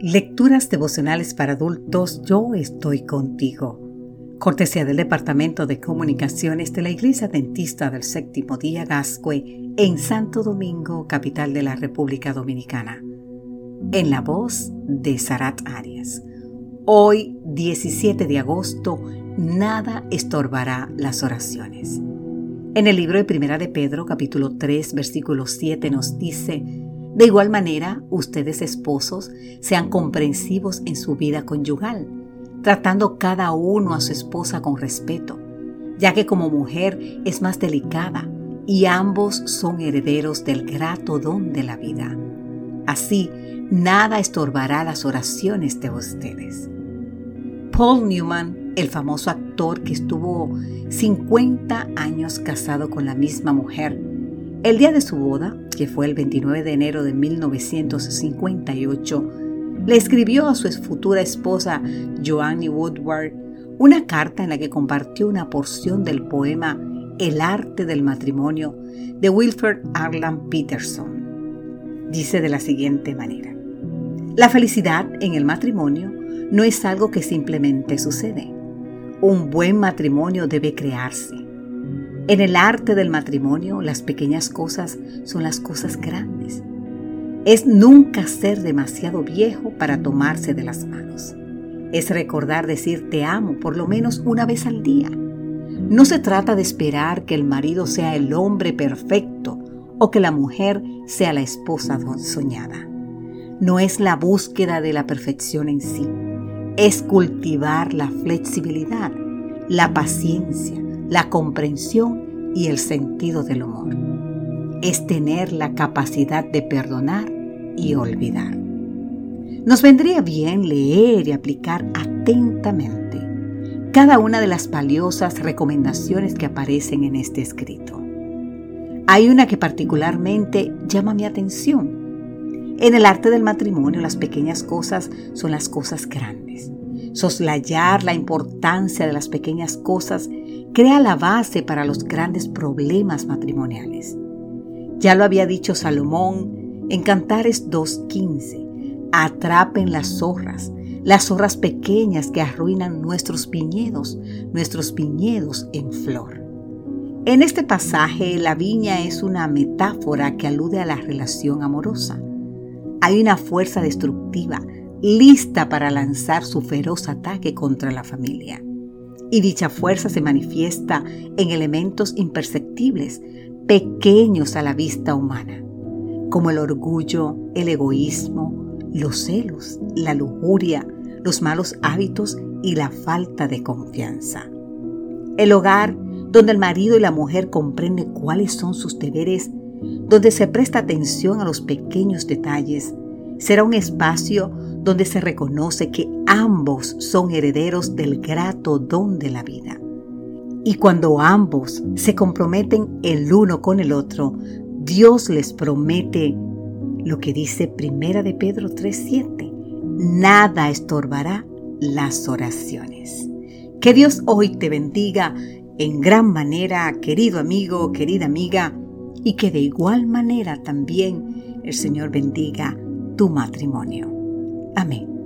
Lecturas devocionales para adultos Yo estoy contigo. Cortesía del Departamento de Comunicaciones de la Iglesia Dentista del Séptimo Día Gascue en Santo Domingo, capital de la República Dominicana. En la voz de Sarat Arias. Hoy, 17 de agosto, nada estorbará las oraciones. En el libro de Primera de Pedro, capítulo 3, versículo 7 nos dice, de igual manera, ustedes esposos sean comprensivos en su vida conyugal, tratando cada uno a su esposa con respeto, ya que como mujer es más delicada y ambos son herederos del grato don de la vida. Así, nada estorbará las oraciones de ustedes. Paul Newman, el famoso actor que estuvo 50 años casado con la misma mujer, el día de su boda, que fue el 29 de enero de 1958, le escribió a su futura esposa Joanne Woodward una carta en la que compartió una porción del poema El arte del matrimonio de Wilfred Arlan Peterson. Dice de la siguiente manera, La felicidad en el matrimonio no es algo que simplemente sucede. Un buen matrimonio debe crearse en el arte del matrimonio, las pequeñas cosas son las cosas grandes. Es nunca ser demasiado viejo para tomarse de las manos. Es recordar decir te amo por lo menos una vez al día. No se trata de esperar que el marido sea el hombre perfecto o que la mujer sea la esposa soñada. No es la búsqueda de la perfección en sí, es cultivar la flexibilidad, la paciencia, la comprensión y el sentido del humor. Es tener la capacidad de perdonar y olvidar. Nos vendría bien leer y aplicar atentamente cada una de las valiosas recomendaciones que aparecen en este escrito. Hay una que particularmente llama mi atención. En el arte del matrimonio las pequeñas cosas son las cosas grandes. Soslayar la importancia de las pequeñas cosas crea la base para los grandes problemas matrimoniales. Ya lo había dicho Salomón en Cantares 2.15. Atrapen las zorras, las zorras pequeñas que arruinan nuestros viñedos, nuestros viñedos en flor. En este pasaje, la viña es una metáfora que alude a la relación amorosa. Hay una fuerza destructiva lista para lanzar su feroz ataque contra la familia. Y dicha fuerza se manifiesta en elementos imperceptibles, pequeños a la vista humana, como el orgullo, el egoísmo, los celos, la lujuria, los malos hábitos y la falta de confianza. El hogar donde el marido y la mujer comprenden cuáles son sus deberes, donde se presta atención a los pequeños detalles, será un espacio donde se reconoce que ambos son herederos del grato don de la vida. Y cuando ambos se comprometen el uno con el otro, Dios les promete lo que dice Primera de Pedro 3:7, nada estorbará las oraciones. Que Dios hoy te bendiga en gran manera, querido amigo, querida amiga, y que de igual manera también el Señor bendiga tu matrimonio. Amém.